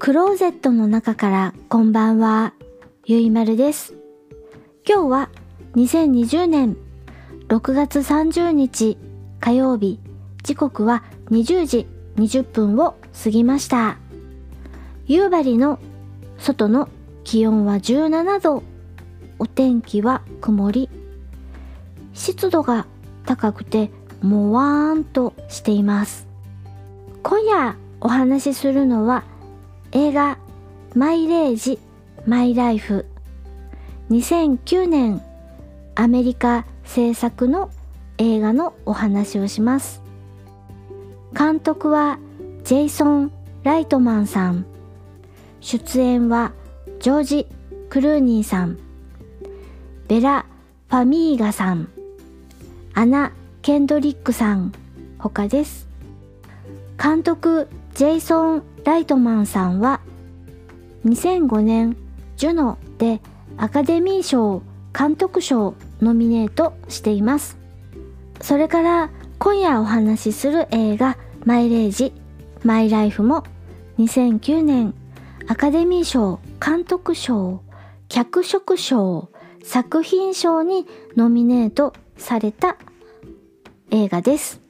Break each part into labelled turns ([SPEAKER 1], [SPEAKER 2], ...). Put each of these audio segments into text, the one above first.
[SPEAKER 1] クローゼットの中からこんばんは、ゆいまるです。今日は2020年6月30日火曜日、時刻は20時20分を過ぎました。夕張の外の気温は17度、お天気は曇り、湿度が高くてもわーんとしています。今夜お話しするのは映画マイレージマイライフ。2009年アメリカ制作の映画のお話をします。監督はジェイソン・ライトマンさん。出演はジョージ・クルーニーさん。ベラ・ファミーガさん。アナ・ケンドリックさん。他です。監督ジェイソン・ライトマンさんは2005年ジュノでアカデミー賞監督賞ノミネートしています。それから今夜お話しする映画マイレージマイライフも2009年アカデミー賞監督賞脚色賞作品賞にノミネートされた映画です。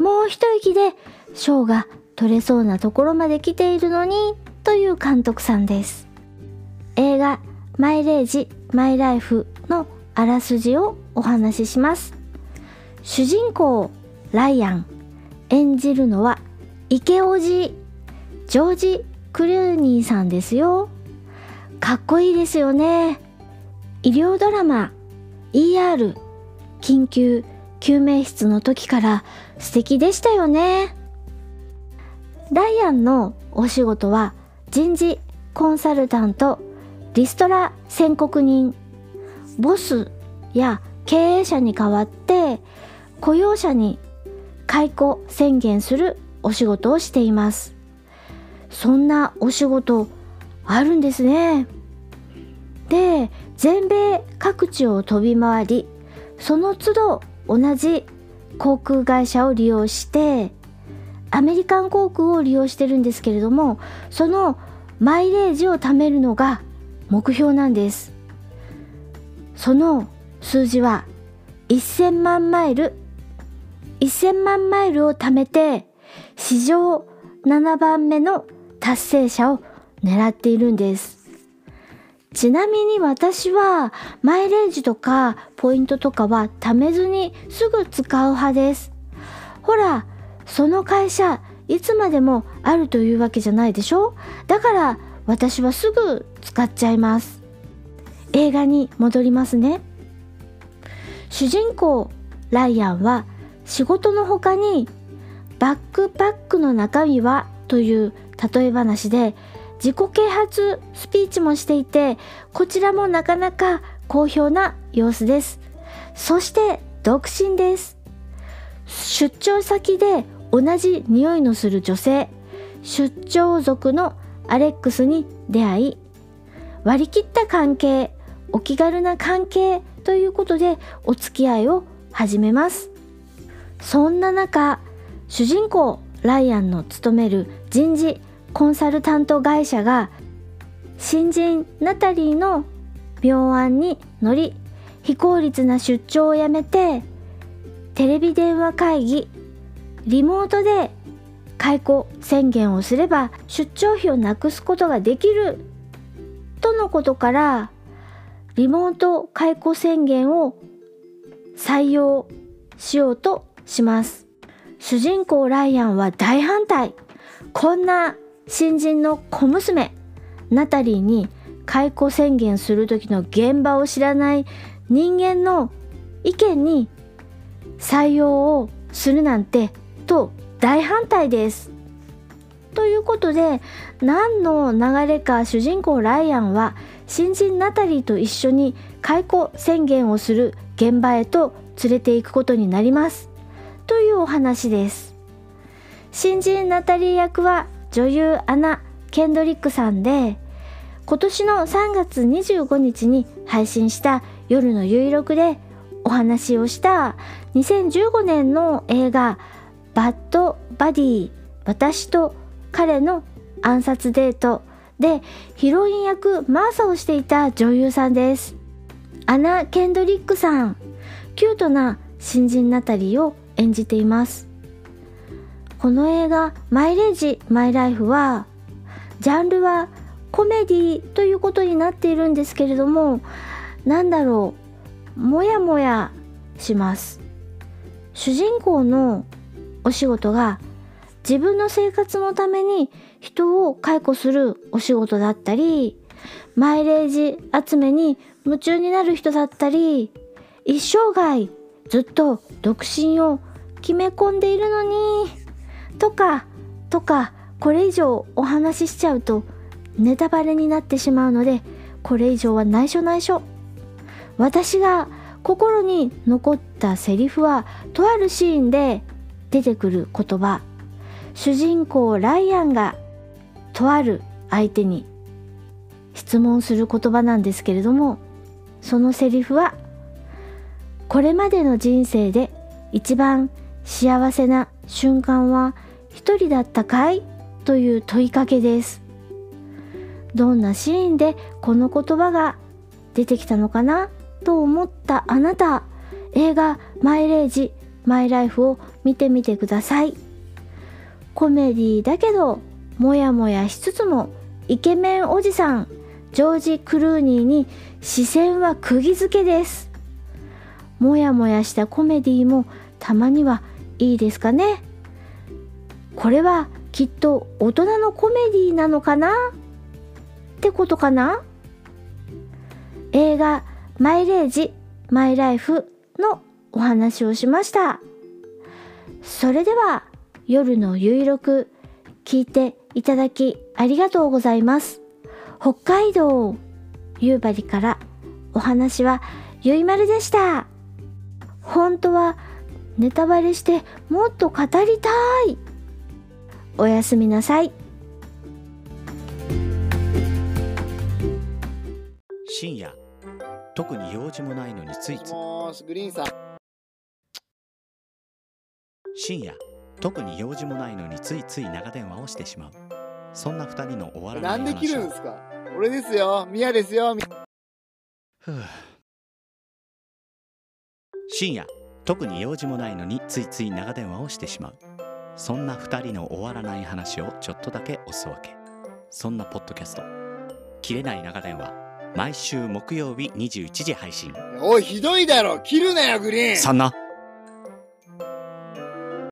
[SPEAKER 1] もう一息で賞が取れそうなところまで来ているのにという監督さんです。映画マイレージマイライフのあらすじをお話しします。主人公ライアン演じるのは池オジジョージ・クルーニーさんですよ。かっこいいですよね。医療ドラマ ER 緊急救命室の時から素敵でしたよね。ライアンのお仕事は人事コンサルタントリストラ宣告人。ボスや経営者に代わって雇用者に解雇宣言するお仕事をしています。そんなお仕事あるんですね。で全米各地を飛び回りその都度同じ航空会社を利用してアメリカン航空を利用してるんですけれどもそのマイレージを貯めるのが目標なんです。その数字は1000万マイル1000万マイルを貯めて史上7番目の達成者を狙っているんです。ちなみに私はマイレージとかポイントとかは貯めずにすぐ使う派です。ほらその会社いつまでもあるというわけじゃないでしょ？だから私はすぐ使っちゃいます。映画に戻りますね。主人公ライアンは仕事の他にバックパックの中身は？という例え話で自己啓発スピーチもしていてこちらもなかなか好評な様子です。そして独身です。出張先で同じ匂いのする女性。出張族のアレックスに出会い割り切った関係お気軽な関係ということでお付き合いを始めます。そんな中主人公ライアンの勤める人事コンサルタント会社が新人ナタリーの妙案に乗り非効率な出張をやめてテレビ電話会議リモートで解雇宣言をすれば出張費をなくすことができるとのことからリモート解雇宣言を採用しようとします。主人公ライアンは大反対。こんな新人の小娘ナタリーに解雇宣言する時の現場を知らない人間の意見に採用をするなんてと大反対です。ということで何の流れか主人公ライアンは新人ナタリーと一緒に解雇宣言をする現場へと連れて行くことになります。というお話です。新人ナタリー役は女優アナ・ケンドリックさんで今年の3月25日に配信した夜の有力でお話をした2015年の映画バッドバディ私と彼の暗殺デートでヒロイン役マーサをしていた女優さんです。アナ・ケンドリックさんキュートな新人ナタリーを演じています。この映画「マイレージ・マイ・ライフは」ジャンルはコメディということになっているんですけれどもなんだろうもやもやします。主人公のお仕事が自分の生活のために人を解雇するお仕事だったりマイレージ集めに夢中になる人だったり一生涯ずっと独身を決め込んでいるのにとかとかこれ以上お話ししちゃうとネタバレになってしまうのでこれ以上は内緒内緒。私が心に残ったセリフはとあるシーンで出てくる言葉。主人公ライアンがとある相手に質問する言葉なんですけれどもそのセリフはこれまでの人生で一番幸せな瞬間は一人だったかい？という問いかけです。どんなシーンでこの言葉が出てきたのかな？と思ったあなた。映画「マイレージマイライフ」を見てみてください。コメディだけどもやもやしつつもイケメンおじさんジョージ・クルーニーに視線は釘付けです。もやもやしたコメディもたまにはいいですかね？これはきっと大人のコメディなのかな？ってことかな？映画「マイレージ・マイライフ」のお話をしました。それでは夜のゆいろく聞いていただきありがとうございます。北海道夕張からお話はゆいまるでした。本当はネタバレしてもっと語りたい。おやすみなさい。
[SPEAKER 2] 深夜特に用事もないのについつい
[SPEAKER 3] もーし、グリーンさん。
[SPEAKER 2] 深夜特に用事もないのについつい長電話をしてしまう。そんな二人の終わらな
[SPEAKER 3] ないんで切るんですか？俺ですよ。ミヤですよ。み
[SPEAKER 2] ふう。深夜特に用事もないのについつい長電話をしてしまう。そんな二人の終わらない話をちょっとだけおすわけ。そんなポッドキャスト「切れない長電話」毎週木曜日21時配信。
[SPEAKER 3] おい、ひどいだろ。切るなよ、グリーン。
[SPEAKER 2] そんな